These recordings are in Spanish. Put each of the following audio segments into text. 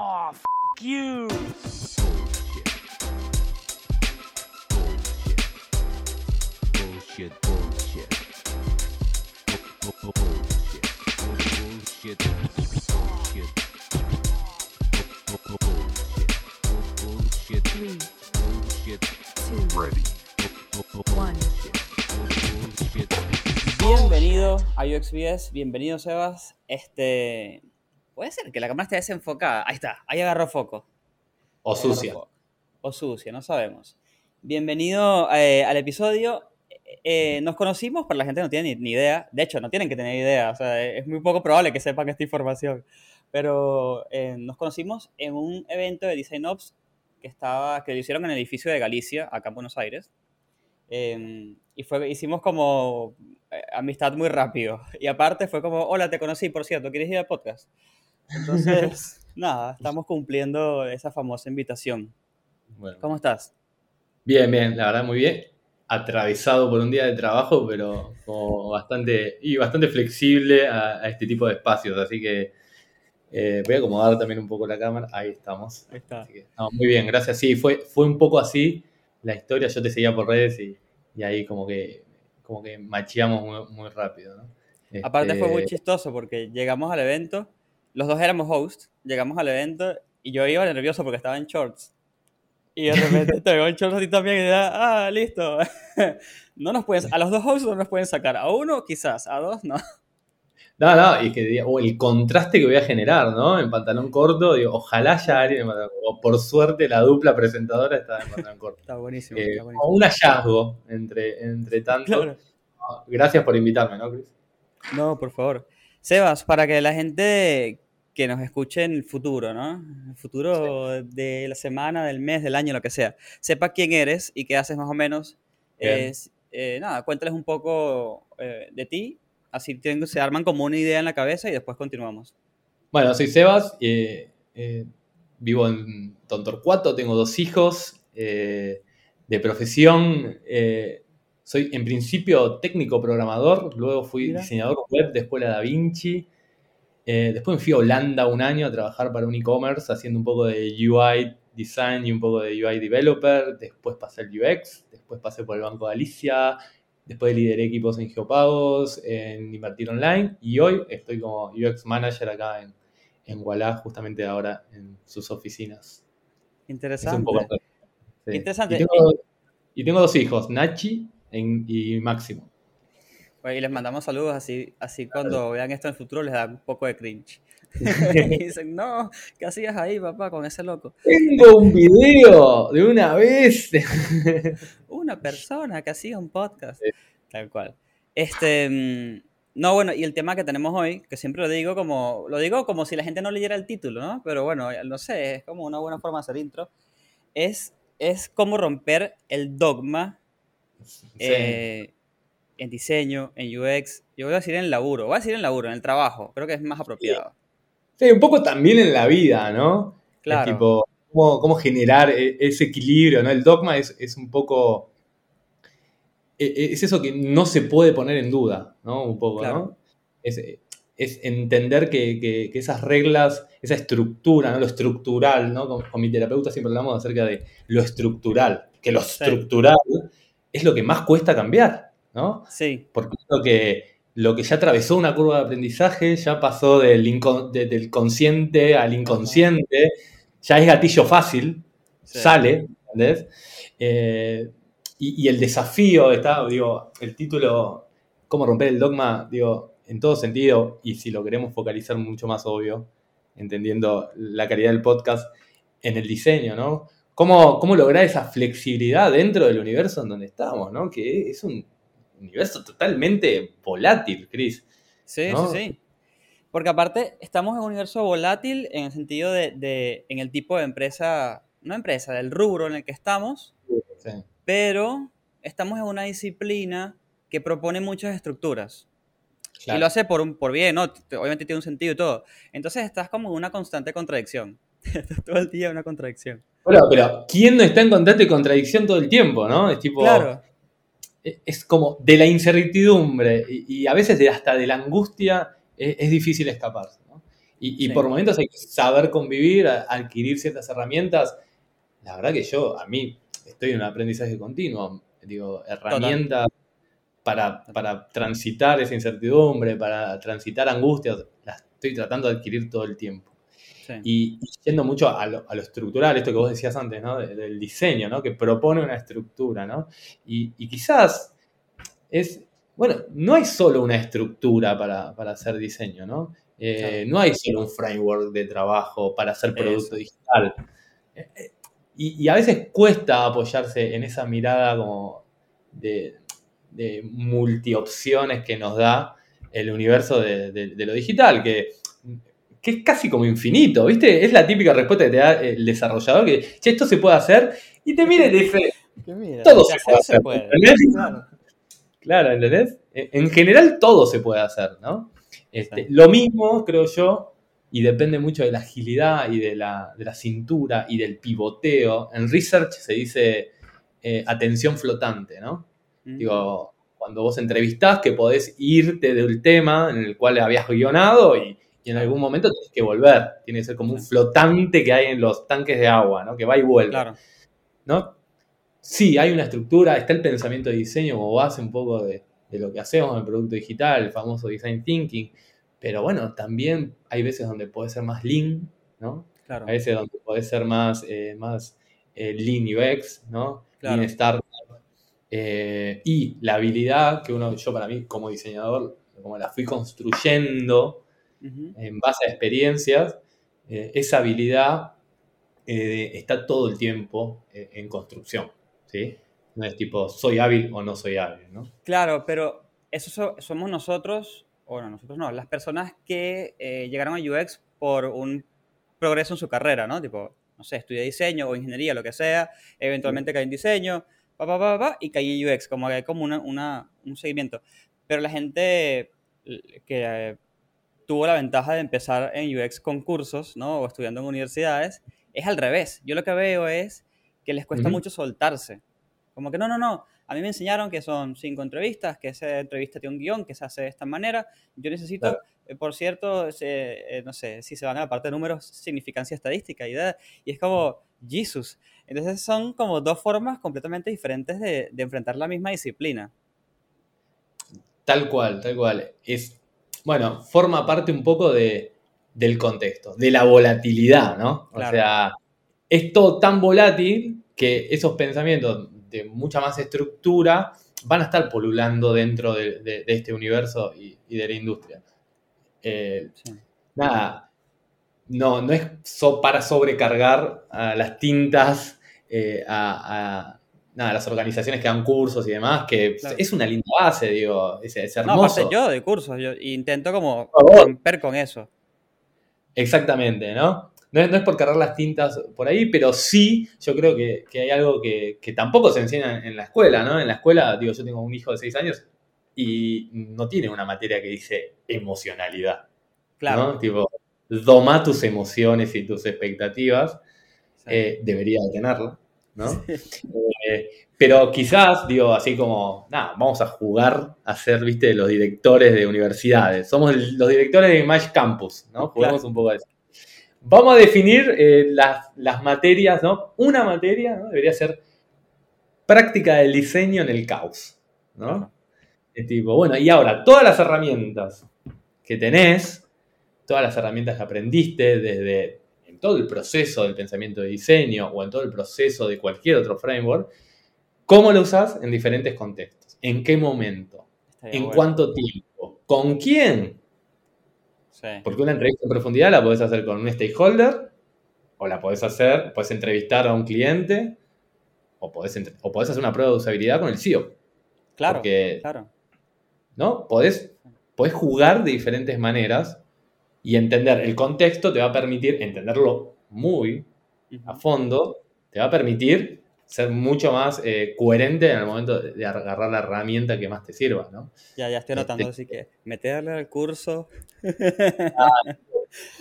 Oh, f you. Bullshit, bullshit. Bu- bu- Bullshit. Bullshit. Bullshit. Bu- bu- Bullshit. Bu- Bullshit. Three, Bullshit. two, Ready. Bu- bu- one. Bullshit. Bienvenido a UXBS, bienvenido Sebas. Este. Puede ser que la cámara esté desenfocada. Ahí está, ahí agarró foco. O agarró sucia. foco. O sucia, no sabemos. Bienvenido eh, al episodio. Eh, nos conocimos, para la gente no tiene ni, idea. De hecho, no tienen que tener idea. O sea, es muy poco probable que sepan esta información. Pero eh, nos conocimos en un evento de Design Ops que, estaba, que lo hicieron en el edificio de Galicia, acá en Buenos Aires. Eh, y fue, hicimos como eh, amistad muy rápido. Y aparte fue como, hola, te conocí, por cierto, ¿quieres ir al podcast? Entonces, nada, estamos cumpliendo esa famosa invitación. Bueno, ¿Cómo estás? bien, bien, la verdad muy bien. Atravesado por un día de trabajo, pero como bastante, y bastante flexible a, a este tipo de espacios. Así que eh, voy a acomodar también un poco la cámara. Ahí estamos. Ahí está. Así que, no, muy bien, gracias. Sí, fue, fue un poco así la historia. Yo te seguía por redes y, y ahí como que, como que macheamos muy, muy rápido. ¿no? Aparte fue muy Este, chistoso porque llegamos al evento, los dos éramos hosts, llegamos al evento y yo iba nervioso porque estaba en shorts. Y de repente te veo en shorts a ti también y da, ah, listo. No nos pueden, a los dos hosts no nos pueden sacar, a uno quizás, a dos no. No, no, y que o el contraste que voy a generar, ¿no? En pantalón corto, digo, ojalá haya alguien en pantalón corto. O por suerte la dupla presentadora está en pantalón corto. Está buenísimo, Eh, está buenísimo. un hallazgo entre, entre tanto. Claro. Gracias por invitarme, ¿no, Chris? No, por favor. Sebas, para que la gente que nos escuche en el futuro, ¿no? El futuro de la semana, del mes, del año, lo que sea, sepa quién eres y qué haces más o menos. Es, eh, nada, cuéntales un poco eh, de ti, así se arman como una idea en la cabeza y después continuamos. Bueno, soy Sebas, eh, eh, vivo en Tontorcuato, tengo dos hijos. eh, de profesión, soy en principio técnico programador, luego fui Mira. diseñador web de Escuela Da Vinci. eh, después me fui a Holanda un año a trabajar para un e-commerce haciendo un poco de UI design y un poco de UI developer. Después pasé al UX, después pasé por el Banco de Galicia, después lideré equipos en Geopagos, en Invertir Online y hoy estoy como UX Manager acá en, en Walla, justamente ahora en sus oficinas. Es Interesante. un poco sí. Interesante. Y tengo, y tengo dos hijos, Nachi en- y Máximo. Bueno, Y les mandamos saludos así, así cuando vean esto en el futuro les da un poco de cringe. y dicen, no, ¿qué hacías ahí, papá, con ese loco? Tengo un video de una vez. Una persona que hacía un podcast. Sí. Tal cual. Este, mm, no, bueno, y el tema que tenemos hoy, que siempre lo digo como, lo digo como si la gente no leyera el título, ¿no? Pero bueno, no sé, es como una buena forma de hacer intro. Es, es cómo romper el dogma eh, en diseño, en UX. Yo voy a decir en laburo, voy a decir en laburo, en el trabajo. Creo que es más apropiado. Sí, un poco también en la vida, ¿no? Es Claro. tipo, cómo, cómo generar e- ese equilibrio, ¿no? El dogma es, es un poco. e- e- Es eso que no se puede poner en duda, ¿no? Un poco, Claro. ¿no? Es, es entender que, que- que esas reglas, esa estructura, ¿no? Lo estructural, ¿no? Con, con mi terapeuta siempre hablamos acerca de lo estructural, que lo Sí. estructural es lo que más cuesta cambiar, ¿no? Sí, Porque es lo que, lo que ya atravesó una curva de aprendizaje, ya pasó del, de- del consciente al inconsciente, ya es gatillo fácil, sí. sale, ¿entendés? Eh, y, y el desafío está, digo, el título, cómo romper el dogma, digo, en todo sentido, y si lo queremos focalizar mucho más obvio, entendiendo la calidad del podcast, en el diseño, ¿no? ¿Cómo, cómo lograr esa flexibilidad dentro del universo en donde estamos, ¿no? Que es un universo totalmente volátil, Chris. Sí, ¿no? sí, sí. Porque aparte estamos en un universo volátil en el sentido de, de- en el tipo de empresa, no empresa, del rubro en el que estamos, Sí. pero estamos en una disciplina que propone muchas estructuras. Claro. Y lo hace por, un, por bien, ¿no? Obviamente tiene un sentido y todo. Entonces estás como en una constante contradicción. estás todo el día en una contradicción. Bueno, pero ¿quién no está en constante contradicción todo el tiempo, no? Es tipo. Claro, es- es como de la incertidumbre y, y a veces de hasta de la angustia es, es difícil escaparse. ¿no? Y, y Sí. por momentos hay que saber convivir, adquirir ciertas herramientas. La verdad que yo, a mí, estoy en un aprendizaje continuo. Digo, herramientas para, para transitar esa incertidumbre, para transitar angustias, las estoy tratando de adquirir todo el tiempo. Sí. Y, y yendo mucho a lo, a lo estructural, esto que vos decías antes, ¿no? De- del diseño, ¿no? Que propone una estructura, ¿no? Y, y quizás es, bueno, no hay solo una estructura para, para hacer diseño, ¿no? Eh. No hay solo un framework de trabajo para hacer producto Eso. digital. Eh, eh, Y, y a veces cuesta apoyarse en esa mirada como de, de multiopciones que nos da el universo de, de- de lo digital, que, que es casi como infinito, ¿viste? Es la típica respuesta que te da el desarrollador, que, che, esto se puede hacer, y te mira y te dice, mira, todo se puede hacer ¿entendés? Claro. Claro, ¿entendés? En en general todo se puede hacer, ¿no? Este. Lo mismo, creo yo, y depende mucho de la agilidad y de la, de la cintura y del pivoteo. En research se dice eh, atención flotante, ¿no? Mm. Digo, cuando vos entrevistás que podés irte del tema en el cual habías guionado y, y en algún momento tenés que volver. Tiene que ser como un flotante que hay en los tanques de agua, ¿no? Que va y vuelve. Claro. ¿no? Sí, hay una estructura, está el pensamiento de diseño como base un poco de, de lo que hacemos en el producto digital, el famoso design thinking, pero bueno, también hay veces donde puede ser más lean, ¿no? Claro. Hay veces donde puede ser más, eh, más eh, lean UX, ¿no? Claro. Lean startup. Eh, y la habilidad que uno, yo para mí como diseñador, como la fui construyendo, En base a experiencias, eh, esa habilidad eh, está todo el tiempo eh, en construcción, ¿sí? No es tipo, soy hábil o no soy hábil, ¿no? Claro, pero eso so- somos nosotros, o no, nosotros no, las personas que llegaron a UX por un progreso en su carrera, ¿no? Tipo, no sé, estudié diseño o ingeniería, lo que sea, eventualmente caí en diseño, pa, pa, pa, pa, y caí en UX, como que hay como una, una- un seguimiento. Pero la gente que tuvo la ventaja de empezar en UX con cursos, ¿no? O estudiando en universidades, es al revés. Yo lo que veo es que les cuesta mucho soltarse. Como que no, no, no. A mí me enseñaron que son cinco entrevistas, que esa entrevista tiene un guion, que se hace de esta manera. Yo necesito, Claro. eh, por cierto, eh, no sé, si se van a la parte de números, significancia estadística y, de- y es como, Jesus. Entonces son como dos formas completamente diferentes de, de enfrentar la misma disciplina. Tal cual, tal cual. Es, bueno, forma parte un poco de, del contexto, de la volatilidad, ¿no? O sea, es todo tan volátil que esos pensamientos de mucha más estructura van a estar polulando dentro de, de- de este universo y, y de la industria. Eh, Sí. nada, no, no es so- para sobrecargar a las tintas, eh, a, a- nada, las organizaciones que dan cursos y demás, que Claro. es una linda base, digo, es, es No, hermoso. aparte yo de cursos, yo intento como favor. romper con eso. Exactamente, ¿no? No es, no es por cargar las tintas por ahí, pero sí yo creo que, que hay algo que, que tampoco se enseña en la escuela, ¿no? En la escuela, digo, yo tengo un hijo de 6 años y no tiene una materia que dice emocionalidad, Claro. ¿no? Tipo, doma tus emociones y tus expectativas. Sí. eh, debería de tenerla, ¿no? Eh, pero quizás, digo, así como, nada, vamos a jugar a ser, viste, los directores de universidades. Somos el- los directores de Match Campus, ¿no? Claro. un poco a eso. Vamos a definir eh, las, las materias, ¿no? Una materia, ¿no? Debería ser práctica del diseño en el caos, ¿no? Es tipo, bueno, y ahora, todas las herramientas que tenés, todas las herramientas que aprendiste desde en todo el proceso del pensamiento de diseño o en todo el proceso de cualquier otro framework, ¿cómo lo usás en diferentes contextos? ¿En qué momento? ¿En bueno. cuánto tiempo? ¿Con quién? Sí. Porque una entrevista en profundidad la podés hacer con un stakeholder, o la podés hacer, podés entrevistar a un cliente, o podés, o podés hacer una prueba de usabilidad con el CEO. Claro, porque- claro. ¿no? Podés, podés jugar de diferentes maneras y entender el contexto te va a permitir entenderlo muy a fondo, te va a permitir ser mucho más eh, coherente en el momento de, agarrar la herramienta que más te sirva, ¿no? Ya, ya estoy anotando, Este- así que meterle al curso.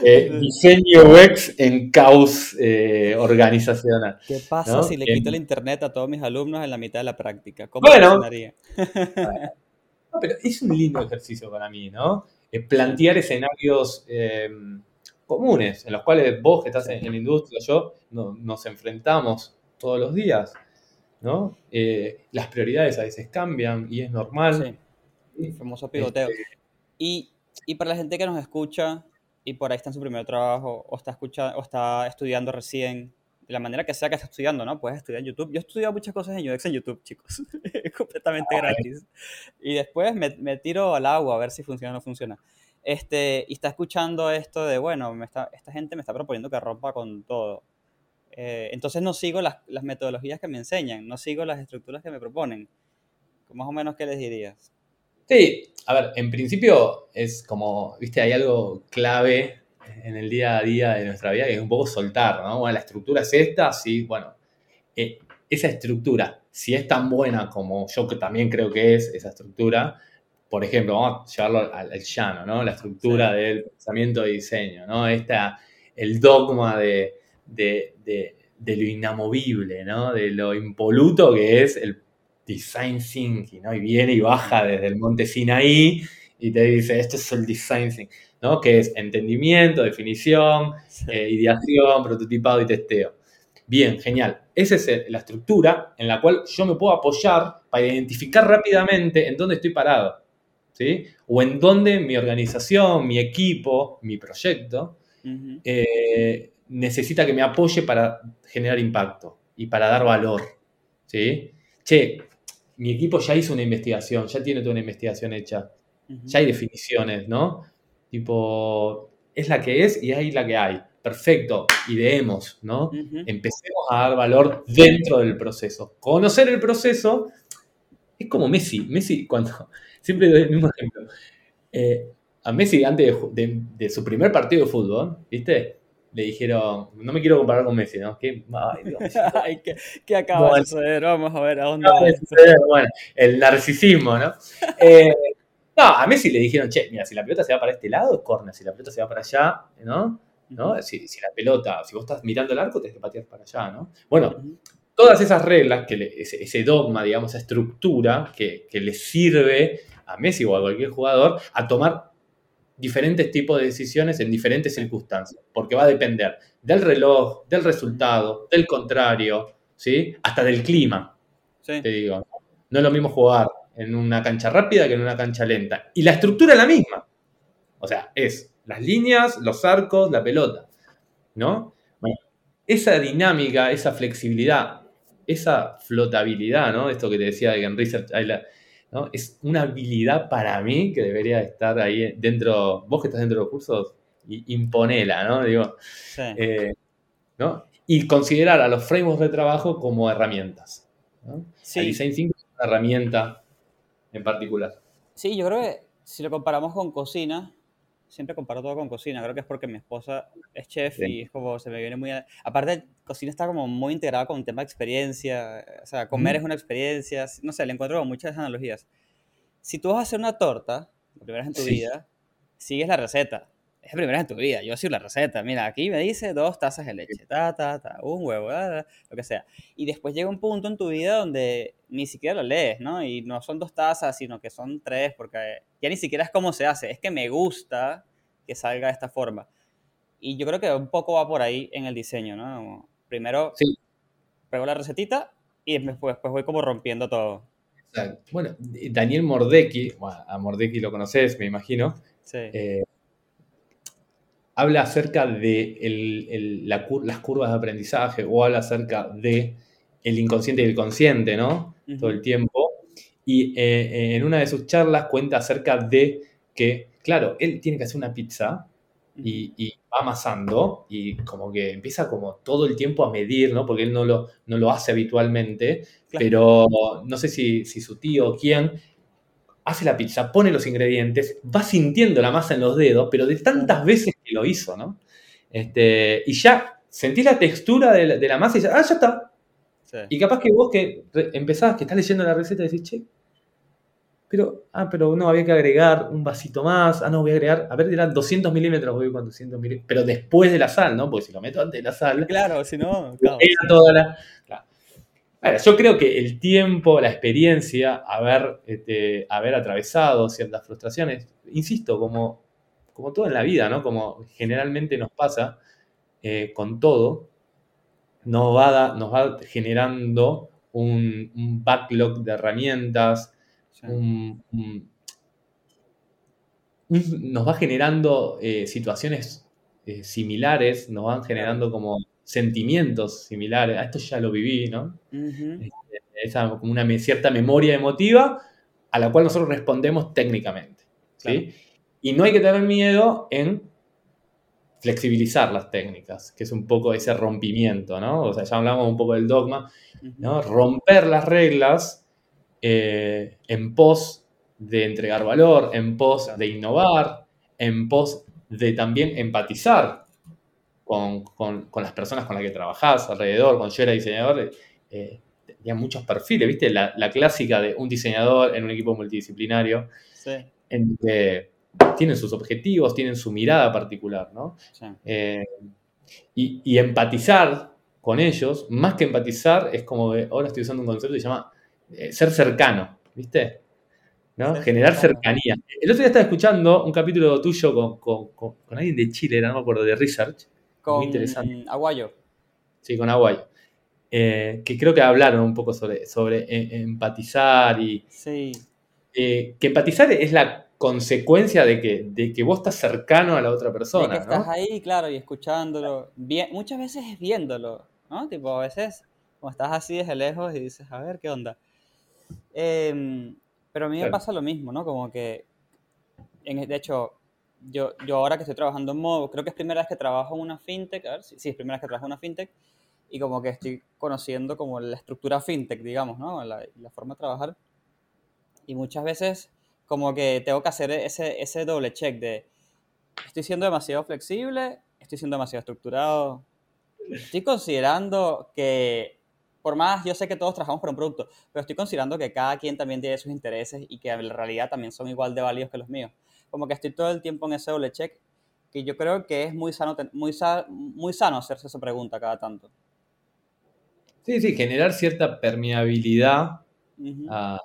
Eh, diseño UX en caos eh, organizacional. ¿Qué pasa ¿No? si le quito el internet a todos mis alumnos en la mitad de la práctica? ¿Cómo Bueno. funcionaría? Pero es un lindo ejercicio para mí, ¿no? Eh, plantear escenarios eh, comunes, en los cuales vos que estás en, en la industria, yo, no- nos enfrentamos todos los días, ¿no? Eh, las prioridades a veces cambian y es normal. Sí, el famoso pivoteo. Y, y para la gente que nos escucha y por ahí está en su primer trabajo o está, escuchando, o está estudiando recién, de la manera que sea que esté estudiando, ¿no? Puedes estudiar en YouTube. Yo he estudiado muchas cosas en UX en YouTube, chicos. es completamente gratis. Y después me, me tiro al agua a ver si funciona o no funciona. Este, y está escuchando esto de, bueno, me está, esta gente me está proponiendo que rompa con todo. Eh, entonces no sigo las, las metodologías que me enseñan, no sigo las estructuras que me proponen. Más o menos, ¿qué les dirías? Sí, a ver, en principio es como, viste, hay algo clave en el día a día de nuestra vida que es un poco soltar, ¿no? Bueno, la estructura es esta, sí, bueno, eh, esa estructura, si es tan buena como yo también creo que es esa estructura, por ejemplo, vamos a llevarlo al, al llano, ¿no? La estructura Sí. del pensamiento de diseño, ¿no? Esta, el dogma de, de- de- de lo inamovible, ¿no? De lo impoluto que es el design thinking, ¿no? Y viene y baja desde el monte Sinaí y te dice, esto es el design thinking, ¿no? Que es entendimiento, definición, eh, ideación, prototipado y testeo. Bien, genial. Esa es el- la estructura en la cual yo me puedo apoyar para identificar rápidamente en dónde estoy parado, ¿sí? O en dónde mi organización, mi equipo, mi proyecto eh, necesita que me apoye para generar impacto y para dar valor, ¿sí? Che, mi equipo ya hizo una investigación, ya tiene toda una investigación hecha, Ya hay definiciones, ¿no? Tipo, es la que es y hay la que hay. Perfecto, ideemos, ¿no? Empecemos a dar valor dentro del proceso. Conocer el proceso es como Messi. Messi, cuando. Siempre doy el mismo ejemplo. Eh, a Messi, antes de, ju- de- de su primer partido de fútbol, ¿viste? Le dijeron. No me quiero comparar con Messi, ¿no? ¿Qué, ay, Dios, Messi, Ay, ¿qué, qué acaba Bueno. de suceder? Vamos a ver a dónde acaba va suceder, bueno, el narcisismo, ¿no? Eh, no, a Messi le dijeron, che, mira, si la pelota se va para este lado, es corner, si la pelota se va para allá, ¿no? ¿No? Si, si la pelota, si vos estás mirando el arco, tenés que patear para allá, ¿no? Bueno, todas esas reglas, que le- ese, ese dogma, digamos, esa estructura que, que le sirve a Messi o a cualquier jugador a tomar diferentes tipos de decisiones en diferentes circunstancias, porque va a depender del reloj, del resultado, del contrario, ¿sí? Hasta del clima Sí. te digo. No es lo mismo jugar en una cancha rápida que en una cancha lenta. Y la estructura es la misma. O sea, es las líneas, los arcos, la pelota. ¿No? Bueno, esa dinámica, esa flexibilidad, esa flotabilidad, ¿no? Esto que te decía de que en Research la- ¿no? Es una habilidad para mí que debería estar ahí dentro. Vos que estás dentro de los cursos, imponela, ¿no? Digo, Sí. eh, ¿no? Y considerar a los frameworks de trabajo como herramientas. ¿no? Sí. El design es una herramienta en particular. Sí, yo creo que si lo comparamos con cocina, siempre comparo todo con cocina. Creo que es porque mi esposa es chef y es como se me viene muy. a- Aparte, cocina está como muy integrada con el tema de experiencia. O sea, comer Ujú. es una experiencia. No sé, le encuentro muchas analogías. Si tú vas a hacer una torta, la primera vez en tu Sí. vida, sigues la receta. Es primera en tu vida. Yo sigo la receta. Mira, aquí me dice dos tazas de leche, ta, ta, ta, un huevo, ta, ta, lo que sea. Y después llega un punto en tu vida donde ni siquiera lo lees, ¿no? Y no son dos tazas, sino que son tres, porque ya ni siquiera es cómo se hace, es que me gusta que salga de esta forma. Y yo creo que un poco va por ahí en el diseño, ¿no? Como, primero Sí. pego la recetita y después, después voy como rompiendo todo. Exacto. Bueno, Daniel Mordecki, bueno, a Mordecki lo conoces, me imagino, Sí. eh, habla acerca de el- el- la cur- las curvas de aprendizaje o habla acerca de el inconsciente y el consciente, ¿no? Todo el tiempo. Y eh, en una de sus charlas cuenta acerca de que, claro, él tiene que hacer una pizza y, y va amasando y como que empieza como todo el tiempo a medir, ¿no? Porque él no lo, no lo hace habitualmente, Claro. pero no sé si, si su tío o quién hace la pizza, pone los ingredientes, va sintiendo la masa en los dedos, pero de tantas veces lo hizo, ¿no? Este, y ya sentís la textura de la, de la masa y ya, ah, ya está. Sí. Y capaz que vos que empezás, que estás leyendo la receta, decís, che, pero, ah, pero no, había que agregar un vasito más, ah, no, voy a agregar, a ver, eran 200 milímetros, voy con 200 milímetros, pero después de la sal, ¿no? Porque si lo meto antes de la sal, Claro, si no, caos. era toda la... claro. Ahora, yo creo que el tiempo, la experiencia, haber, este, haber atravesado ciertas frustraciones, insisto, como como todo en la vida, ¿no? Como generalmente nos pasa eh, con todo, nos va, da- nos va generando un, un backlog de herramientas, Sí. un- nos va generando eh, situaciones eh, similares, nos van generando como sentimientos similares. A esto ya lo viví, ¿no? Ujú. Esa como una cierta memoria emotiva a la cual nosotros respondemos técnicamente. ¿sí? Y no hay que tener miedo en flexibilizar las técnicas, que es un poco ese rompimiento, ¿no? O sea, ya hablamos un poco del dogma. ¿no? Romper las reglas eh, en pos de entregar valor, en pos de innovar, en pos de también empatizar con, con- con las personas con las que trabajás alrededor. Cuando yo era diseñador, eh, tenía muchos perfiles, ¿viste? La, la clásica de un diseñador en un equipo multidisciplinario, Sí, en que tienen sus objetivos, tienen su mirada particular, ¿no? sí. Eh, y, y empatizar con ellos, más que empatizar, es como ahora estoy usando un concepto que se llama eh, ser cercano, ¿viste? ¿No? Ser Generar cercano. cercanía. El otro día estaba escuchando un capítulo tuyo con, con- con- con alguien de Chile, no me acuerdo, de Research, Con interesante. Aguayo. sí, con Aguayo, eh, que creo que hablaron un poco sobre, sobre empatizar y Sí, que empatizar es la consecuencia de que, de que vos estás cercano a la otra de persona, que estás ¿no? ahí, claro, y escuchándolo. Bien, muchas veces es viéndolo, ¿no? Tipo, a veces, como estás así desde lejos y dices, a ver, ¿qué onda? Em, pero a mí me pasa lo mismo, ¿no? Como que, en, de hecho, yo, yo ahora que estoy trabajando en modo, creo que es primera vez que trabajo en una fintech, a ver, sí, sí, es primera vez que trabajo en una fintech, y como que estoy conociendo como la estructura fintech, digamos, ¿no? La, la forma de trabajar. Y muchas veces como que tengo que hacer ese, ese doble check de, estoy siendo demasiado flexible, estoy siendo demasiado estructurado, estoy considerando que, por más, yo sé que todos trabajamos por un producto, pero estoy considerando que cada quien también tiene sus intereses y que en realidad también son igual de válidos que los míos. Como que estoy todo el tiempo en ese doble check, que yo creo que es muy sano, muy, sa- muy sano hacerse esa pregunta cada tanto. Sí, sí, generar cierta permeabilidad Ujú. a,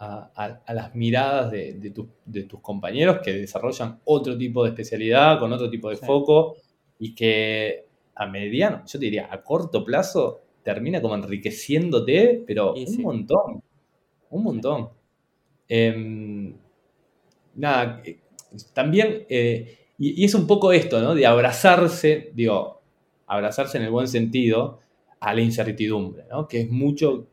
a- a- a las miradas de, de tu- de tus compañeros que desarrollan otro tipo de especialidad, con otro tipo de Sí. foco, y que a mediano, yo te diría, a corto plazo, termina como enriqueciéndote, pero un sí. montón, un montón. Em, nada, eh, también, eh, y, y es un poco esto, ¿no? De abrazarse, digo, abrazarse en el buen sentido a la incertidumbre, ¿no? Que es mucho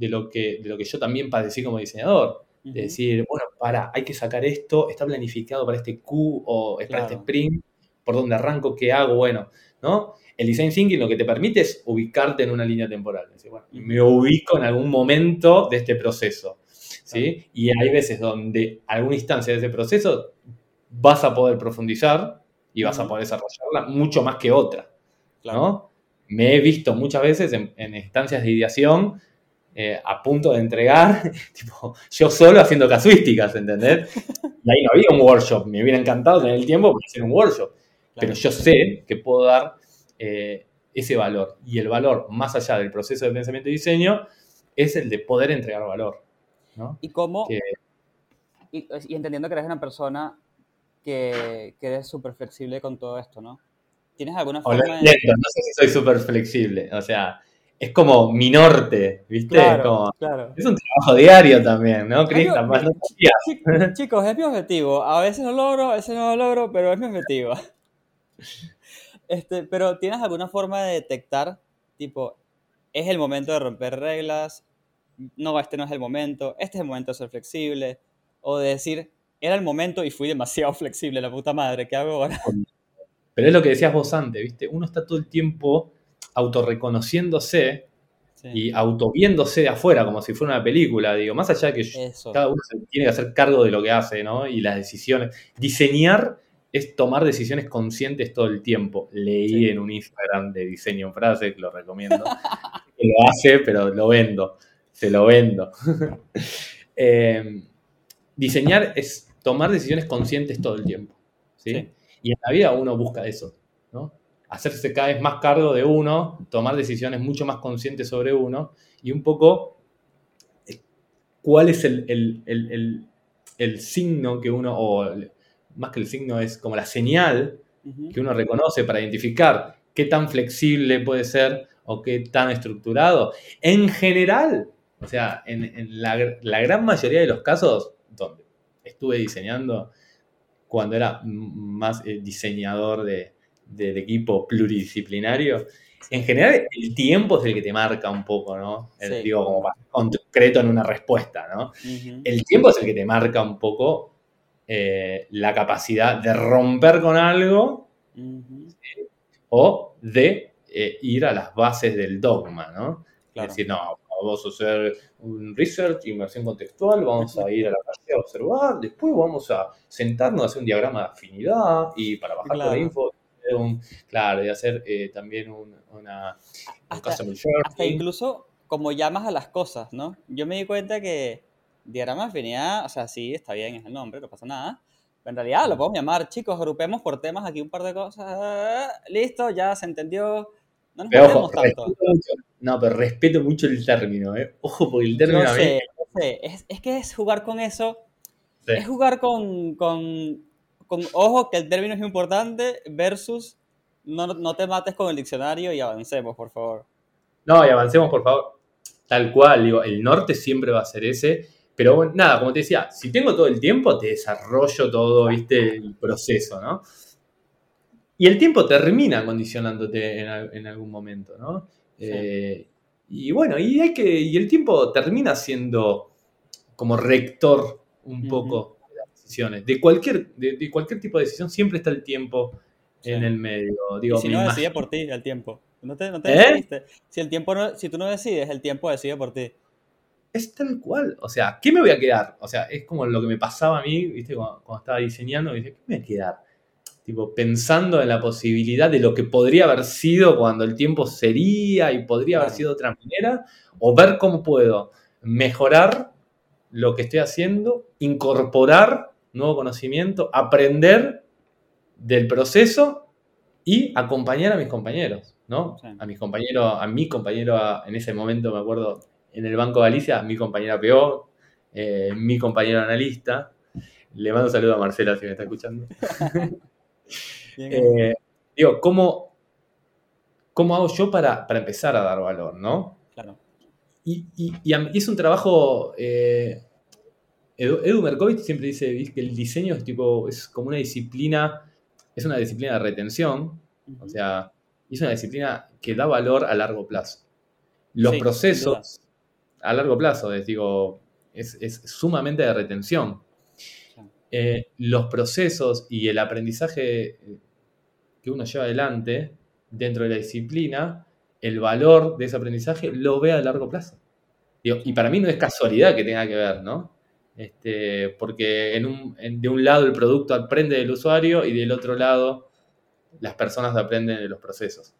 de lo que, de lo que yo también padecí como diseñador. De decir, bueno, para, hay que sacar esto, está planificado para este Q o es para este sprint, por dónde arranco, qué hago, bueno, ¿no? El design thinking lo que te permite es ubicarte en una línea temporal. Decir, bueno, me ubico en algún momento de este proceso, ¿sí? Y hay veces donde alguna instancia de ese proceso vas a poder profundizar y vas a poder desarrollarla mucho más que otra, Claro. ¿no? Me he visto muchas veces en, en instancias de ideación eh, a punto de entregar, tipo, yo solo haciendo casuísticas, ¿entendés? Y ahí no había un workshop, me hubiera encantado tener el tiempo para hacer un workshop, pero yo sé que puedo dar eh, ese valor. Y el valor, más allá del proceso de pensamiento y diseño, es el de poder entregar valor, ¿no? ¿Y cómo? Que- Y, y entendiendo que eres una persona que, que eres súper flexible con todo esto, ¿no? ¿Tienes alguna forma de...? no sé si soy súper flexible, o sea, es como mi norte, ¿viste? Claro, Como- claro. es un trabajo diario también, ¿no, Cris? No Chicos, es mi objetivo. A veces lo logro, a veces no lo logro, pero es mi objetivo. Este, pero ¿tienes alguna forma de detectar, tipo, es el momento de romper reglas? No, este no es el momento. Este es el momento de ser flexible. O de decir, era el momento y fui demasiado flexible, la puta madre, ¿qué hago ahora? Pero es lo que decías vos antes, ¿viste? Uno está todo el tiempo autorreconociéndose Sí, y autoviéndose de afuera como si fuera una película, digo, más allá de que Eso. cada uno se tiene que hacer cargo de lo que hace, ¿no? Y las decisiones. Diseñar es tomar decisiones conscientes todo el tiempo. Leí Sí. en un Instagram de diseño en frase, que lo recomiendo, que lo hace, pero lo vendo, se lo vendo. Eh, diseñar es tomar decisiones conscientes todo el tiempo, ¿sí? Sí. Y en la vida uno busca eso. Hacerse cada vez más cargo de uno, tomar decisiones mucho más conscientes sobre uno y un poco eh, cuál es el, el- el- el- el signo que uno, o más que el signo, es como la señal que uno reconoce para identificar qué tan flexible puede ser o qué tan estructurado. En general, o sea, en, en la, la gran mayoría de los casos donde estuve diseñando, cuando era más eh, diseñador de, de- de equipo pluridisciplinario, en general el tiempo es el que te marca un poco, ¿no? El- Sí. Digo, como concreto en una respuesta, ¿no? El tiempo es el que te marca un poco eh, la capacidad de romper con algo o de eh, ir a las bases del dogma, ¿no? Claro. Es decir, no, vamos a hacer un research, inmersión contextual, vamos a ir a la calle a observar, después vamos a sentarnos a hacer un diagrama de afinidad y para bajar toda la Claro. info, hacer un- claro, y hacer eh, también un, una, un Hasta- customer Hasta incluso como llamas a las cosas, ¿no? Yo me di cuenta que diagrama de afinidad, o sea, sí, está bien, es el nombre, no pasa nada. Pero en realidad lo podemos llamar, chicos, agrupemos por temas aquí un par de cosas. Listo, ya se entendió. No nos Pero ojo, tanto. mucho, no, pero respeto mucho el término, ¿eh? Ojo, porque el término Yo a mí... sé, yo sé. Es, es que es jugar con eso. Sí. Es jugar con, con, con, ojo, que el término es importante versus no, no te mates con el diccionario y avancemos, por favor. No, y avancemos, por favor. Tal cual, digo, el norte siempre va a ser ese. Pero bueno, nada, como te decía, si tengo todo el tiempo, te desarrollo todo, viste, el proceso, ¿no? Y el tiempo termina condicionándote en, al- en algún momento, ¿no? Sí. Eh, y bueno, y, hay que, y el tiempo termina siendo como rector un poco decisiones. De cualquier, de, de cualquier tipo de decisión siempre está el tiempo Sí. en el medio. Digo, y si no, decide por ti el tiempo. No te, no te ¿Eh? Si, el tiempo no, si tú no decides, el tiempo decide por ti. Es tal cual. O sea, ¿qué me voy a quedar? O sea, es como lo que me pasaba a mí, ¿viste? Cuando, cuando estaba diseñando, ¿viste? ¿qué me voy a quedar? Tipo, pensando en la posibilidad de lo que podría haber sido cuando el tiempo sería y podría haber sido de otra manera, o ver cómo puedo mejorar lo que estoy haciendo, incorporar nuevo conocimiento, aprender del proceso y acompañar a mis compañeros, ¿no? Sí. A mis compañeros, a mi compañero, a- en ese momento me acuerdo, en el Banco Galicia, mi compañera peor, eh, mi compañero analista. Le mando un saludo a Marcela si me está escuchando. Eh, digo, ¿cómo, ¿cómo hago yo para, para empezar a dar valor, no? claro. Y, a y es un trabajo. eh, Edu, Edu Merkovich siempre dice que el diseño es tipo. es como una disciplina. Es una disciplina de retención. O sea, es una disciplina que da valor a largo plazo. Los Sí, procesos a largo plazo, es, digo, es, es sumamente de retención. Eh, los procesos y el aprendizaje que uno lleva adelante dentro de la disciplina, el valor de ese aprendizaje lo ve a largo plazo. Digo, y para mí no es casualidad que tenga que ver, ¿no? Este, porque en un- en- de un lado el producto aprende del usuario y del otro lado las personas aprenden de los procesos.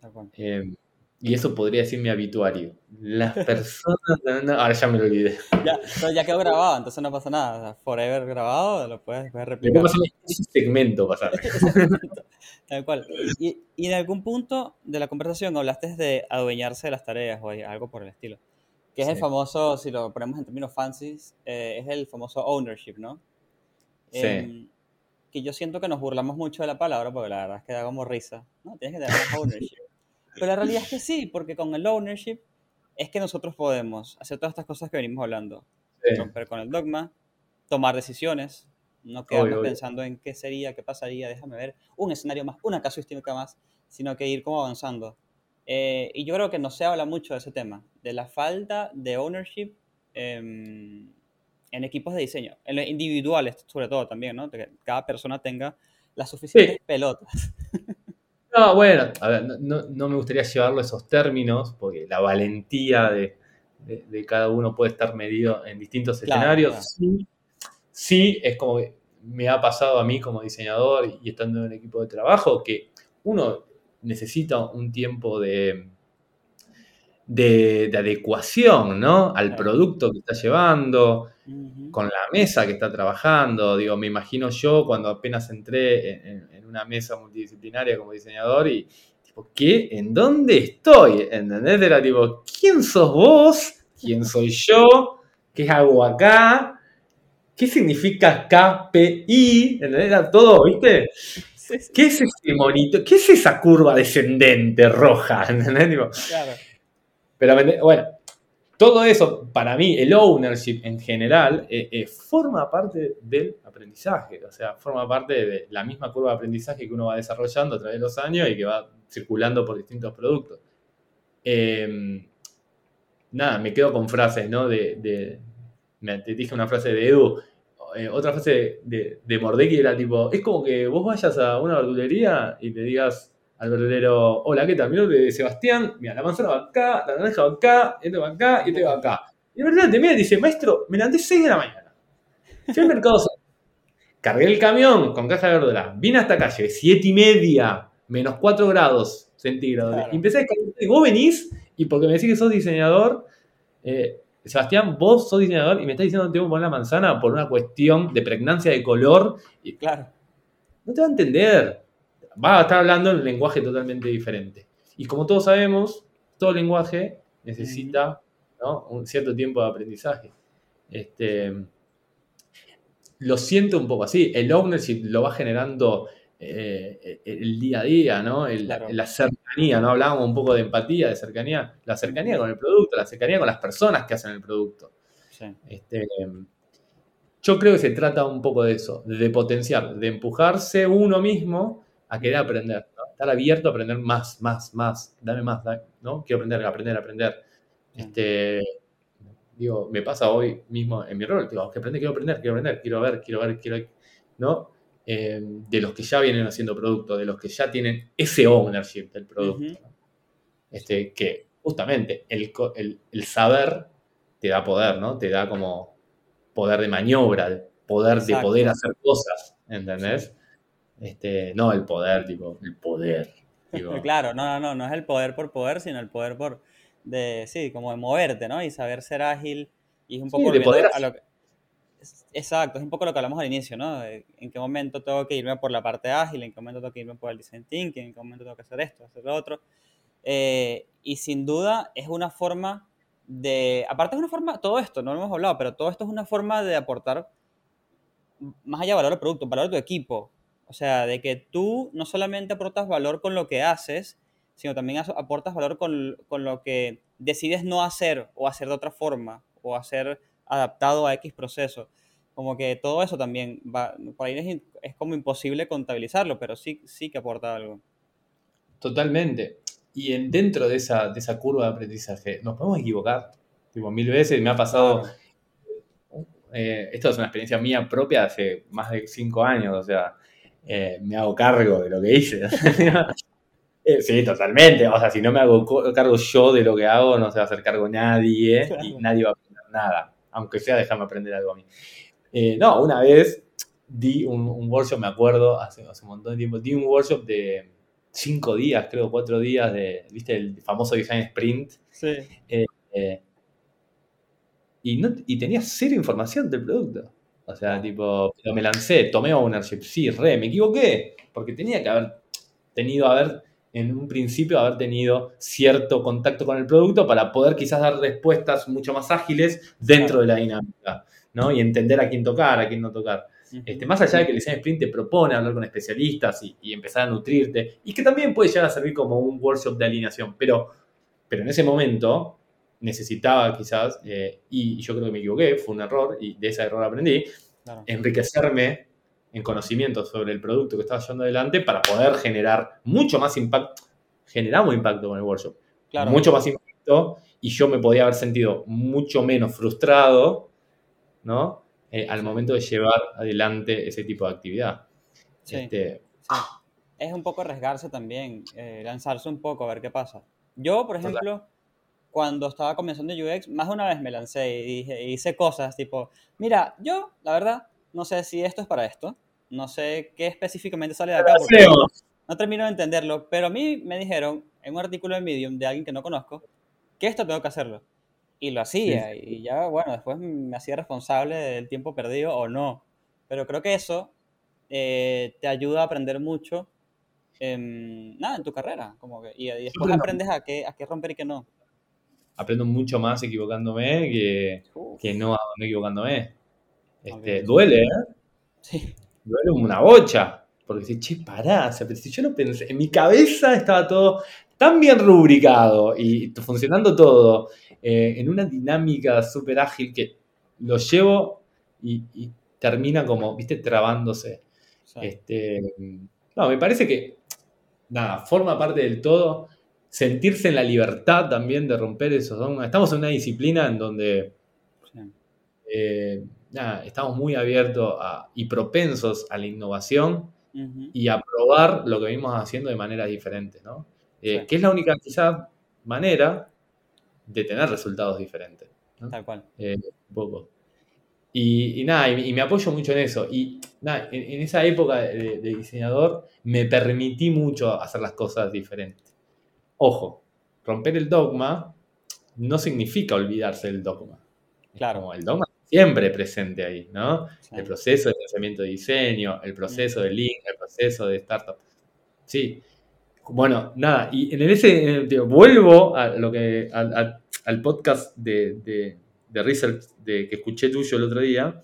Tal cual. Eh, y eso podría decir mi habituario. Las personas... no, ahora ya me lo olvidé. Ya, ya quedó grabado, entonces no pasa nada. Forever grabado, lo puedes, puedes replicar. pasar ese segmento pasar. Tal cual. Y, y en algún punto de la conversación hablaste de adueñarse de las tareas o algo por el estilo. Que es el famoso, si lo ponemos en términos fancies, eh, es el famoso ownership, ¿no? Sí. Em, que yo siento que nos burlamos mucho de la palabra porque la verdad es que da como risa. No, tienes que tener ownership. Pero la realidad es que sí, porque con el ownership es que nosotros podemos hacer todas estas cosas que venimos hablando. Sí. Romper con el dogma, tomar decisiones, no quedarnos obvio. pensando en qué sería, qué pasaría, déjame ver un escenario más, una casuística más, sino que ir como avanzando. Eh, y yo creo que no se habla mucho de ese tema, de la falta de ownership em, en equipos de diseño, en los individuales sobre todo también, ¿no? Que cada persona tenga las suficientes Sí. pelotas. No, bueno, a ver, no- no, me gustaría llevarlo a esos términos, porque la valentía de, de- de cada uno puede estar medido en distintos Claro, escenarios. claro. Sí, sí, es como que me ha pasado a mí como diseñador y estando en un equipo de trabajo, que uno necesita un tiempo de, de, de adecuación, ¿no? Al producto que está llevando, con la mesa que está trabajando. Digo, me imagino yo cuando apenas entré en, en- en una mesa multidisciplinaria como diseñador y, tipo, ¿qué? ¿En dónde estoy? ¿Entendés? Era tipo, ¿quién sos vos? ¿Quién soy yo? ¿Qué hago acá? ¿qué significa KPI? ¿Entendés? Era todo, ¿viste? Sí, sí, ¿Qué es ese monito? ¿Qué es esa curva descendente roja? ¿Entendés? Tipo, claro. Pero bueno, todo eso, para mí, el ownership en general, eh, eh, forma parte del aprendizaje. O sea, forma parte de la misma curva de aprendizaje que uno va desarrollando a través de los años y que va circulando por distintos productos. Eh, nada, me quedo con frases, ¿no? De, de- me, te dije una frase de Edu, eh, otra frase de, de Mordecai era tipo, es como que vos vayas a una verdulería y le digas al verdulero, hola, ¿qué tal? Mi nombre es Sebastián, mira, la manzana va acá, la naranja va acá, este va acá y este va acá. Y el verdulero te mira y dice, maestro, me levanté 6 de la mañana. Fui al mercado, cargué el camión con caja de verdura, vine a esta calle, 7 y media, menos 4 grados centígrados. Claro. Y empecé a descargar, y vos venís, y porque me decís que sos diseñador, eh, Sebastián, vos sos diseñador y me estás diciendo que tengo que poner la manzana por una cuestión de pregnancia de color, y Claro. no te va a entender. Va a estar hablando en un lenguaje totalmente diferente. Y como todos sabemos, todo lenguaje necesita ¿no? un cierto tiempo de aprendizaje. Este, lo siento un poco así. El ownership lo va generando eh, el día a día, ¿no? El- Claro. La cercanía, ¿no? Hablábamos un poco de empatía, de cercanía. La cercanía con el producto, la cercanía con las personas que hacen el producto. Sí. Este, yo creo que se trata un poco de eso, de potenciar, de empujarse uno mismo a querer aprender, ¿no? estar abierto a aprender más, más, más, dame más, dame, ¿no? Quiero aprender, aprender, aprender. Este, digo, me pasa hoy mismo en mi rol, digo, que aprender, quiero aprender, quiero aprender, quiero ver, quiero ver, quiero, ¿no? Eh, de los que ya vienen haciendo producto, de los que ya tienen ese ownership del producto. Este, que justamente el, el- el saber te da poder, ¿no? Te da como poder de maniobra, poder de poder hacer cosas, ¿entendés? Este, no el poder, tipo, el poder. tipo, Claro, no, no, no, no es el poder por poder, sino el poder por, de, sí, como de moverte, ¿no? Y saber ser ágil. Y es un Sí, poco de poder a lo que- Exacto, es un poco lo que hablamos al inicio, ¿no? En qué momento tengo que irme por la parte ágil, en qué momento tengo que irme por el design thinking, en qué momento tengo que hacer esto, hacer lo otro. Eh, y sin duda es una forma de, aparte es una forma, todo esto, no lo hemos hablado, pero todo esto es una forma de aportar más allá de valor al producto, valor a tu equipo. O sea, de que tú no solamente aportas valor con lo que haces, sino también as- aportas valor con, con lo que decides no hacer o hacer de otra forma o hacer adaptado a X proceso. Como que todo eso también va, por ahí es, como imposible contabilizarlo, pero sí, sí que aporta algo. Totalmente. Y en, dentro de esa, de esa curva de aprendizaje, nos podemos equivocar. Tipo, mil veces me ha pasado. eh, esto es una experiencia mía propia de hace más de cinco años, o sea, eh, me hago cargo de lo que hice. Eh, sí, totalmente. O sea, si no me hago cargo yo de lo que hago, no se va a hacer cargo nadie y nadie va a aprender nada, aunque sea dejarme aprender algo a mí. Eh, no, una vez di un, un workshop, me acuerdo, hace, hace un montón de tiempo, di un workshop de cinco días, creo, cuatro días de, viste, el famoso design sprint. Sí. eh, y, no, y tenía cero información del producto. O sea, tipo, pero me lancé, tomé ownership, sí, re, me equivoqué, porque tenía que haber tenido, haber, en un principio, haber tenido cierto contacto con el producto para poder quizás dar respuestas mucho más ágiles dentro de la dinámica, ¿no? Y entender a quién tocar, a quién no tocar. Este, más allá de que el design sprint te propone hablar con especialistas y, y empezar a nutrirte, y que también puede llegar a servir como un workshop de alineación, pero, pero en ese momento necesitaba quizás, eh, y yo creo que me equivoqué, fue un error, y de ese error aprendí, Claro. enriquecerme en conocimientos sobre el producto que estaba llevando adelante para poder generar mucho más impacto. Generamos impacto con el workshop, Claro. mucho más impacto, y yo me podía haber sentido mucho menos frustrado, ¿no? Eh, al momento de llevar adelante ese tipo de actividad. Sí. Este, Sí. Es un poco arriesgarse también, eh, lanzarse un poco a ver qué pasa. Yo, por ejemplo, cuando estaba comenzando UX, más de una vez me lancé y dije, hice cosas tipo, mira, yo, la verdad, no sé si esto es para esto, no sé qué específicamente sale de acá, porque hacemos? no termino de entenderlo, pero a mí me dijeron en un artículo de Medium de alguien que no conozco que esto tengo que hacerlo. Y lo hacía, y ya, bueno, después me hacía responsable del tiempo perdido o no. Pero creo que eso eh, te ayuda a aprender mucho en, nada, en tu carrera. Como que, y, y después aprendes a qué, a qué romper y qué no. Aprendo mucho más equivocándome que, que no, no equivocándome. Este. Duele, ¿eh? Sí. Duele una bocha. Porque si, che, pará, o sea, pero si yo no pensé, en mi cabeza estaba todo tan bien rubricado y funcionando todo eh, en una dinámica súper ágil que lo llevo y, y termina como, viste, trabándose. Sí. Este, no, me parece que, nada, forma parte del todo sentirse en la libertad también de romper esos dogmas. Estamos en una disciplina en donde Sí. eh, nada, estamos muy abiertos a- y propensos a la innovación Ujú. y a probar lo que venimos haciendo de maneras diferentes, ¿no? Eh, Sí. Que es la única quizás manera de tener resultados diferentes. ¿no? Tal cual. Eh, un poco. Y, y nada, y, y me apoyo mucho en eso. Y nada, en, en esa época de, de diseñador me permití mucho hacer las cosas diferentes. Ojo, romper el dogma no significa olvidarse del dogma. Claro. como el dogma siempre presente ahí, ¿no? Sí. El proceso de pensamiento de diseño, el proceso de link, el proceso de startup. Sí. Bueno, nada, y en ese, digo, vuelvo a lo que, al, podcast de, de, de research de, que escuché tuyo el otro día,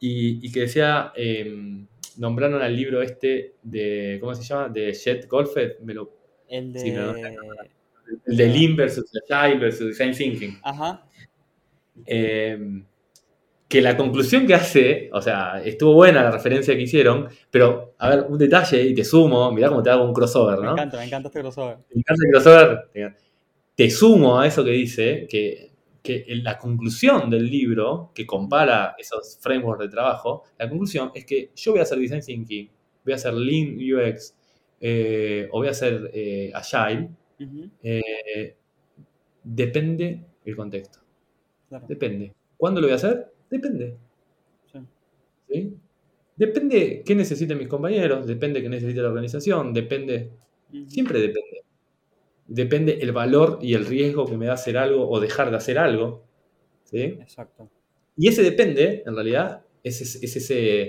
y, y que decía, eh, nombraron al libro este de, ¿cómo se llama? De Jet Golfet, me lo, El de. Sí, no, el de Lean versus Agile versus Design Thinking. Ajá. Eh, que la conclusión que hace, o sea, estuvo buena la referencia que hicieron, pero, a ver, un detalle y te sumo, mirá cómo te hago un crossover, Me ¿no? encanta, me encanta este crossover. Me encanta el crossover. Te- sumo a eso que dice, que, que la conclusión del libro, que compara esos frameworks de trabajo, la conclusión es que yo voy a hacer Design Thinking, voy a hacer Lean UX, eh, o voy a hacer eh, Agile, Ujú, eh, depende el contexto. claro. Depende. ¿Cuándo lo voy a hacer? Depende. Sí. ¿sí? Depende qué necesiten mis compañeros, depende qué necesite la organización, depende, siempre depende. Depende el valor y el riesgo que me da hacer algo o dejar de hacer algo. ¿sí? Exacto. Y ese depende, en realidad, es, es, es ese,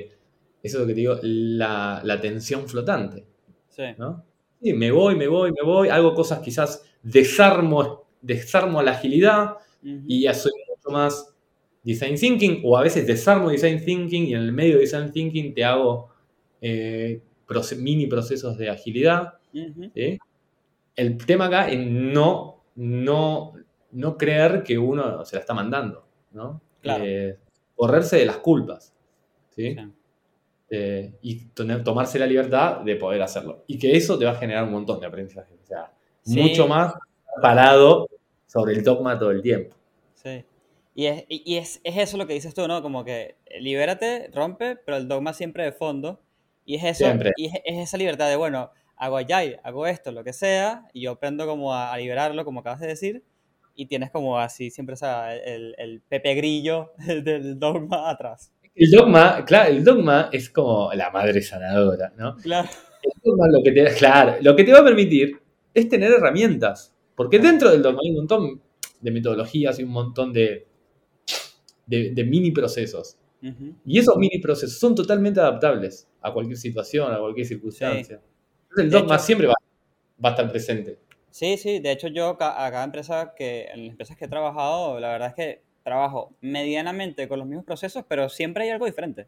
eso es lo que te digo, la, la tensión flotante. Sí. ¿no? Sí, me voy, me voy, me voy, hago cosas quizás, desarmo, desarmo la agilidad, y ya soy mucho más design thinking o a veces desarmo design thinking y en el medio de design thinking te hago eh, mini procesos de agilidad. El tema acá es no, no, no creer que uno se la está mandando, ¿no? Claro. Eh, correrse de las culpas. Eh, y tomarse la libertad de poder hacerlo. Y que eso te va a generar un montón de aprendizaje. O sea, Sí. mucho más parado sobre el dogma todo el tiempo. Sí. Y, es, y es, es eso lo que dices tú, ¿no? Como que libérate, rompe, pero el dogma siempre de fondo. Y es eso, Siempre. y es, es esa libertad de, bueno, hago agile, hago esto, lo que sea, y yo aprendo como a, a liberarlo, como acabas de decir, y tienes como así siempre el, el Pepe Grillo del dogma atrás. El dogma, claro, el dogma es como la madre sanadora, ¿no? Claro. El dogma lo que te, claro, lo que te va a permitir es tener herramientas. Porque dentro del dogma hay un montón de metodologías y un montón de, de, de mini procesos. Ujú. Y esos mini procesos son totalmente adaptables a cualquier situación, a cualquier circunstancia. Entonces el dogma hecho- siempre va, va a estar presente. Sí, sí, de hecho yo a cada empresa que, en las empresas que he trabajado, la verdad es que trabajo medianamente con los mismos procesos, pero siempre hay algo diferente.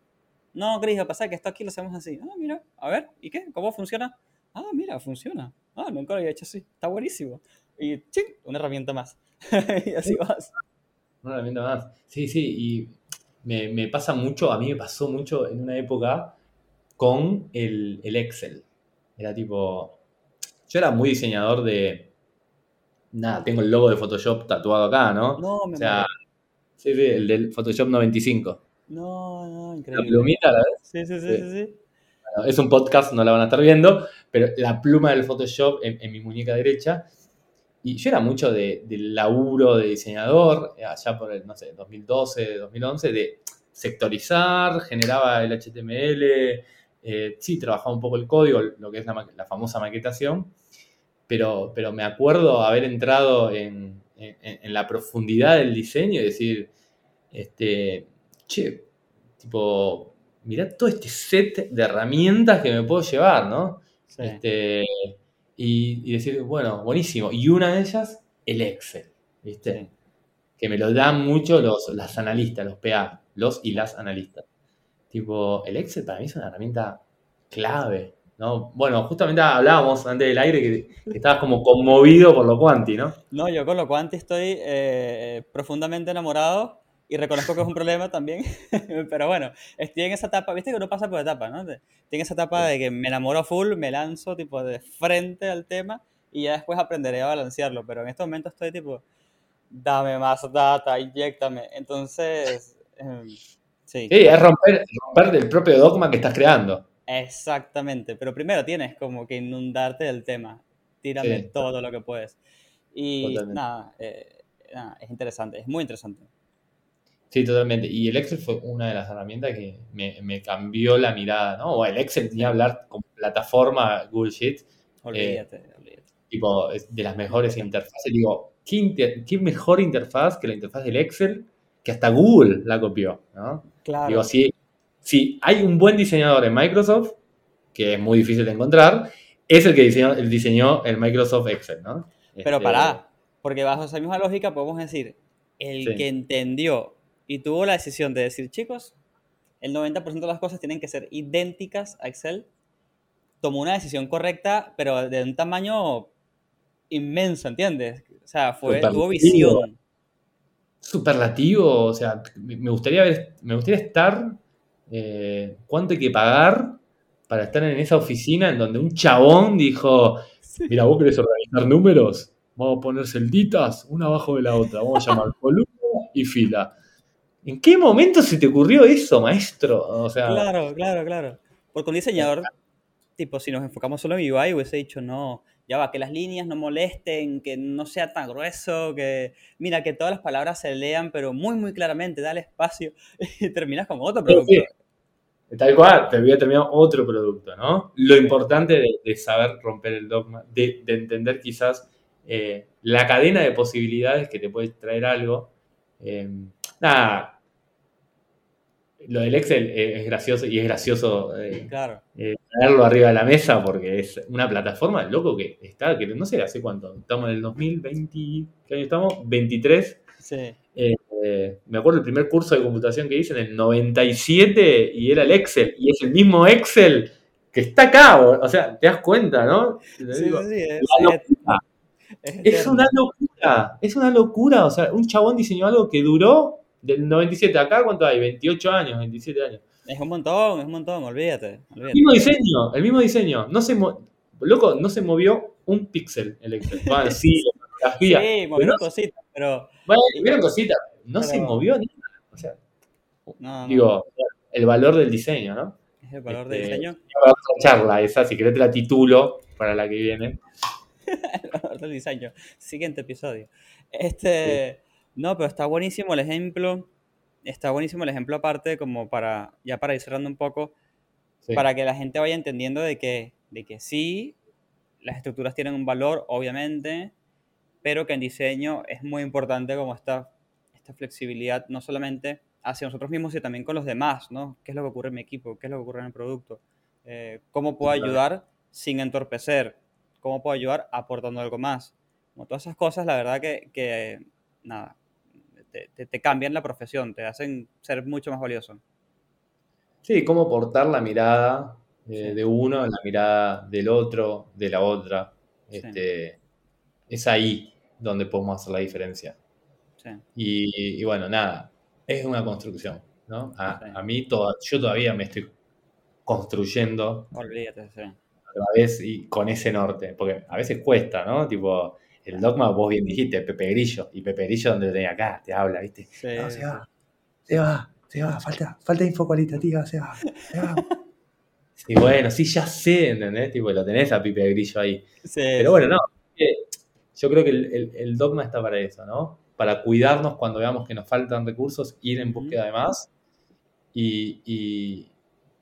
No, Gris, pasa que esto aquí lo hacemos así. Ah, mira, a ver, ¿y qué? ¿Cómo funciona? Ah, mira, funciona. Ah, nunca lo había hecho así. Está buenísimo. Y ¡ching! una herramienta más. y así vas. Una herramienta más. Sí, sí, y me, me pasa mucho, a mí me pasó mucho en una época con el, el Excel. Era tipo, yo era muy diseñador de, nada, tengo el logo de Photoshop tatuado acá, ¿no? No, me o sea, sí, sí, el del Photoshop 95. No, no, La increíble. plumita, ¿la ves? Sí, sí, sí, Sí. sí, sí. Bueno, es un podcast, no la van a estar viendo, pero la pluma del Photoshop en, en mi muñeca derecha. Y yo era mucho de, del laburo de diseñador, eh, allá por el, no sé, 2012, 2011, de sectorizar, generaba el HTML, eh, sí, trabajaba un poco el código, lo que es la, famosa maquetación, pero, pero me acuerdo haber entrado en, en- en la profundidad del diseño y decir, este, che, tipo, mirá todo este set de herramientas que me puedo llevar, ¿no? Sí. Este, y, y decir, bueno, buenísimo. Y una de ellas, el Excel, ¿viste? Sí. Que me lo dan mucho los, las analistas, los PA. los y las analistas. Tipo, el Excel para mí es una herramienta clave, ¿no? Bueno, justamente hablábamos antes del aire que, que estabas como conmovido por lo cuanti, ¿no? No, yo con lo cuanti estoy eh, profundamente enamorado y reconozco que es un problema también. Pero bueno, estoy en esa etapa, viste que uno pasa por etapas, ¿no? Estoy en esa etapa de que me enamoro full, me lanzo tipo de frente al tema y ya después aprenderé a balancearlo. Pero en este momento estoy tipo, dame más data, inyectame. Entonces, em, sí. Sí, es romper, romper del propio dogma que estás creando. Exactamente, pero primero tienes como que inundarte del tema, tírame Sí. todo lo que puedes. Y nada, eh, nada, es interesante, es muy interesante. Sí, totalmente. Y el Excel fue una de las herramientas que me, me cambió la mirada, ¿no? O el Excel ni hablar como plataforma Google Sheets, Olvídate, olvídate. tipo, es de las mejores interfaces. Digo, ¿qué, inter- qué mejor interfaz que la interfaz del Excel que hasta Google la copió, ¿no? Claro, Digo, si, si hay un buen diseñador en Microsoft, que es muy difícil de encontrar, es el que diseñó el, diseñó el Microsoft Excel, ¿no? pero Este, pará, porque bajo esa misma lógica podemos decir, el Sí. que entendió y tuvo la decisión de decir, chicos, el 90% de las cosas tienen que ser idénticas a Excel, tomó una decisión correcta, pero de un tamaño inmenso, ¿entiendes? O sea, fue, tuvo visión. superlativo, o sea, me gustaría ver, me gustaría estar, eh, cuánto hay que pagar para estar en esa oficina en donde un chabón dijo, mira, vos querés organizar números, vamos a poner celditas una abajo de la otra, vamos a llamar columna y fila. ¿En qué momento se te ocurrió eso, maestro? O sea, Claro, claro, claro. Porque un diseñador, tipo, si nos enfocamos solo en UI, hubiese dicho, no, ya va, que las líneas no molesten, que no sea tan grueso, que, mira, que todas las palabras se lean, pero muy, muy claramente, dale espacio, y terminas con otro Sí, producto. sí. Tal cual, te voy a terminar otro producto, ¿no? Lo importante de, de saber romper el dogma, de, de entender quizás eh, la cadena de posibilidades que te puede traer algo. Eh, nada, lo del Excel es, gracioso y es gracioso eh, Claro. eh, traerlo arriba de la mesa porque es una plataforma loco que está, que no sé hace cuánto, estamos en el 2020, ¿qué año estamos? 23. Sí. Eh, me acuerdo el primer curso de computación que hice en el 97 y era el Excel. Y es el mismo Excel que está acá. O o sea, te das cuenta, ¿no? Sí, digo, sí, sí, es, es- locura. es una locura. Es una locura. O sea, un chabón diseñó algo que duró del 97 acá. ¿Cuánto hay? 28 años, 27 años. Es un montón, es un montón, olvídate. El mismo diseño, el mismo diseño. No se Loco, no se movió un píxel el Excel. Bueno, sí, fotografía. Sí, movieron no- cositas, pero bueno, vieron cositas. No se movió nada. O sea, no, no, digo, el valor del diseño, ¿no? es el valor del este, diseño. Charla esa, si querés te la titulo para la que viene. El valor del diseño. Siguiente episodio. Este, no, pero está buenísimo el ejemplo. Está buenísimo el ejemplo aparte, como para, ya para ir cerrando un poco, Sí. para que la gente vaya entendiendo de que, de que sí, las estructuras tienen un valor, obviamente, pero que en diseño es muy importante como esta, esta flexibilidad, no solamente hacia nosotros mismos, sino también con los demás, ¿no? ¿Qué es lo que ocurre en mi equipo? ¿Qué es lo que ocurre en el producto? Eh, ¿Cómo puedo ayudar sin entorpecer? ¿Cómo puedo ayudar aportando algo más? Como todas esas cosas, la verdad que, que nada, te, te- te cambian la profesión, te hacen ser mucho más valioso. Sí, cómo portar la mirada eh, Sí. de uno en la mirada del otro, de la otra. Sí. Este, Es ahí donde podemos hacer la diferencia. Sí. Y, y bueno, nada, es una construcción, ¿no? A, mí toda- yo todavía me estoy construyendo Olvídate, sí. otra vez y con ese norte, porque a veces cuesta, ¿no? Tipo, el dogma, vos bien dijiste, Pepe Grillo, y Pepe Grillo donde lo tenía acá, te habla, ¿viste? Sí, No, sí. se va, se va, se va, falta, falta info cualitativa, se va, se va. Y bueno, sí, ya sé, ¿entendés? Tipo, lo tenés a Pepe Grillo ahí. Sí, Pero bueno, no. eh, Yo creo que el, el- el dogma está para eso, ¿no? Para cuidarnos cuando veamos que nos faltan recursos, ir en búsqueda de más. Y, y-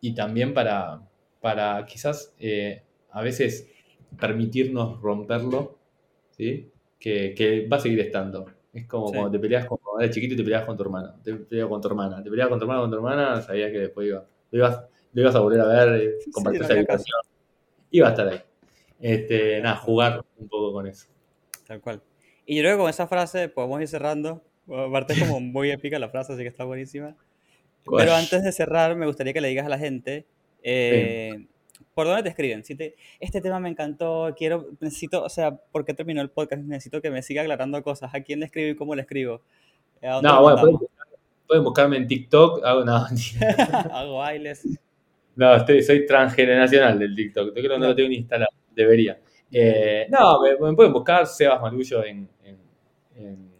y también para, para quizás eh, a veces permitirnos romperlo, ¿sí? Que, que va a seguir estando. Es como Sí. cuando te peleas con, cuando eras chiquito y te peleas con tu hermano. Te peleas con tu hermana. Te peleas con tu hermano con tu hermana, sabías que después iba, lo, ibas, lo ibas a volver a ver, eh, compartir no esa habitación. Iba a estar ahí. Este, nada, jugar un poco con eso. Tal cual. Y yo creo que con esa frase podemos ir cerrando. Aparte es como muy épica la frase, así que está buenísima. ¿Cuál? Pero antes de cerrar, me gustaría que le digas a la gente eh, por dónde te escriben. Si te, este tema me encantó, quiero, necesito, o sea, ¿por qué terminó el podcast? Necesito que me siga aclarando cosas. ¿A quién le escribo y cómo le escribo? ¿A dónde No, bueno, pueden, buscarme en TikTok. Hago, no, mentira. Hago bailes. no estoy, soy transgeneracional del TikTok. Creo que no lo tengo ni instalado. Debería. Eh, no, me, me pueden buscar Sebas Marullo en, en, en-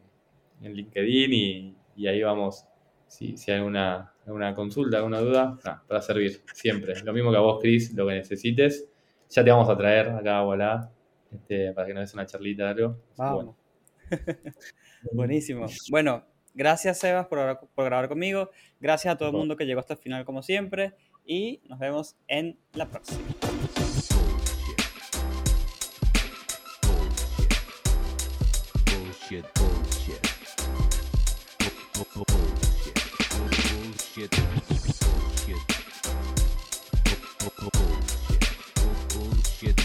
en LinkedIn y, y ahí vamos. Si, si hay alguna, alguna consulta, alguna duda, para servir siempre. Lo mismo que a vos, Chris, lo que necesites. Ya te vamos a traer acá, voilà, este, para que nos des una charlita de algo. Vamos. bueno. Buenísimo. Bueno, gracias Sebas por, grabar- por grabar conmigo. Gracias a todo el mundo que llegó hasta el final como siempre. Y nos vemos en la próxima. Bullshit.